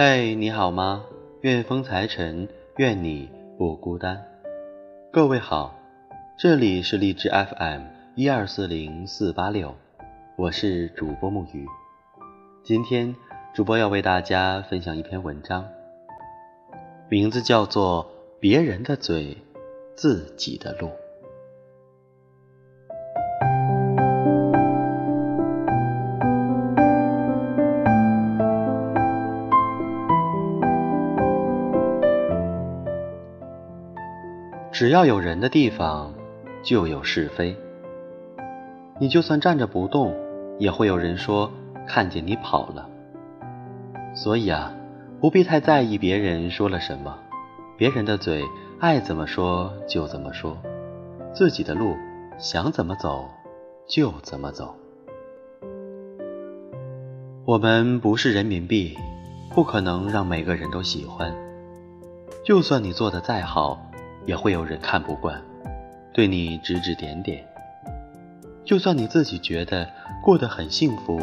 嘿，你好吗？愿风财神，愿你不孤单。各位好，这里是荔枝 FM 一二四零四八六，我是主播木鱼。今天主播要为大家分享一篇文章，名字叫做《别人的嘴，自己的路》。只要有人的地方，就有是非。你就算站着不动，也会有人说看见你跑了。所以啊，不必太在意别人说了什么，别人的嘴爱怎么说就怎么说，自己的路想怎么走就怎么走。我们不是人民币，不可能让每个人都喜欢。就算你做的再好。也会有人看不惯，对你指指点点。就算你自己觉得过得很幸福，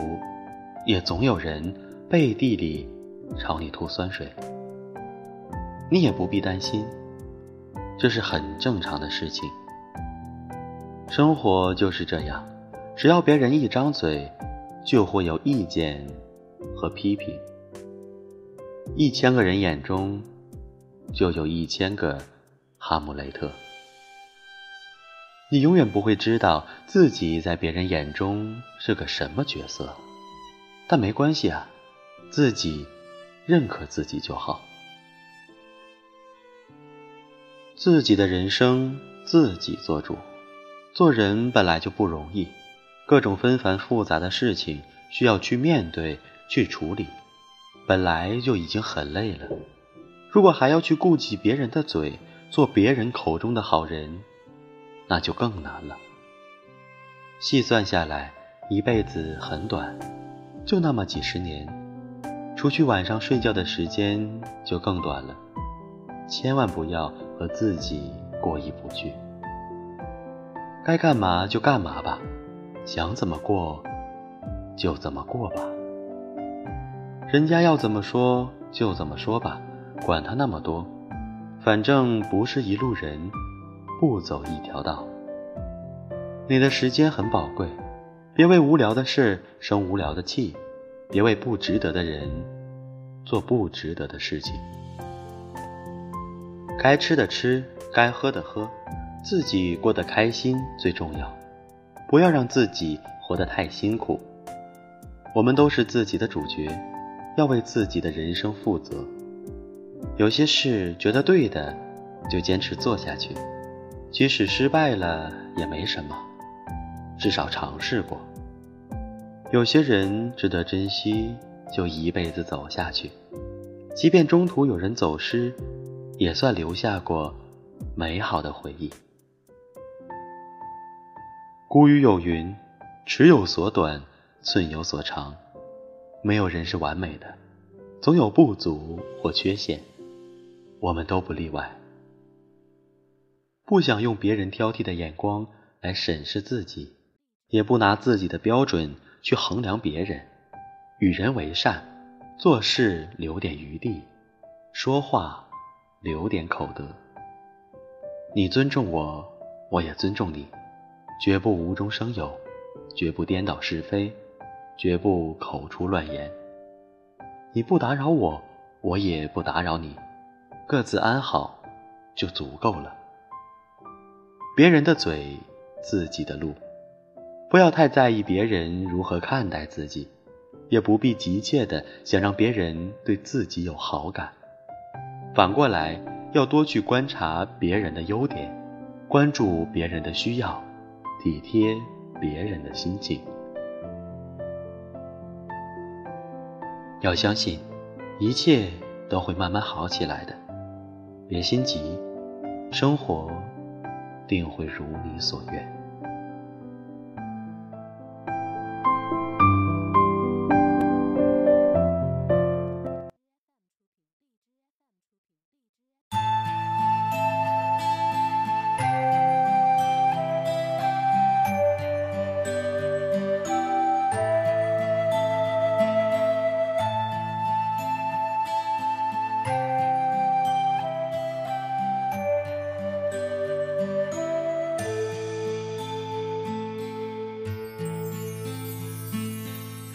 也总有人背地里朝你吐酸水。你也不必担心，这是很正常的事情。生活就是这样，只要别人一张嘴，就会有意见和批评。一千个人眼中，就有一千个。哈姆雷特，你永远不会知道自己在别人眼中是个什么角色，但没关系啊，自己认可自己就好。自己的人生自己做主，做人本来就不容易，各种纷繁复杂的事情需要去面对、去处理，本来就已经很累了，如果还要去顾及别人的嘴。做别人口中的好人，那就更难了。细算下来，一辈子很短，就那么几十年，除去晚上睡觉的时间就更短了。千万不要和自己过意不去，该干嘛就干嘛吧，想怎么过就怎么过吧。人家要怎么说就怎么说吧，管他那么多。反正不是一路人，不走一条道。你的时间很宝贵，别为无聊的事生无聊的气，别为不值得的人做不值得的事情。该吃的吃，该喝的喝，自己过得开心最重要。不要让自己活得太辛苦。我们都是自己的主角，要为自己的人生负责。有些事觉得对的，就坚持做下去，即使失败了也没什么，至少尝试过。有些人值得珍惜，就一辈子走下去，即便中途有人走失，也算留下过美好的回忆。古语有云：“尺有所短，寸有所长。”没有人是完美的，总有不足或缺陷。我们都不例外。不想用别人挑剔的眼光来审视自己，也不拿自己的标准去衡量别人。与人为善，做事留点余地，说话留点口德。你尊重我，我也尊重你，绝不无中生有，绝不颠倒是非，绝不口出乱言。你不打扰我，我也不打扰你。各自安好，就足够了。别人的嘴，自己的路，不要太在意别人如何看待自己，也不必急切的想让别人对自己有好感。反过来，要多去观察别人的优点，关注别人的需要，体贴别人的心情。要相信，一切都会慢慢好起来的。别心急，生活定会如你所愿。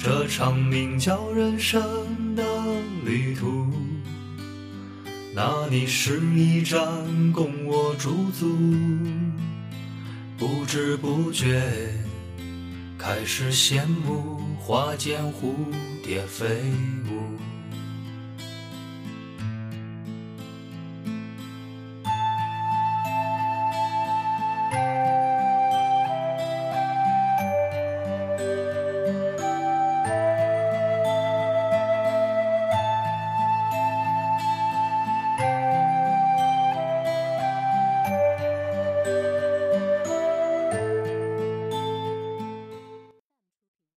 这场名叫人生的旅途，那里是一站，供我驻足。不知不觉，开始羡慕花间蝴蝶飞舞。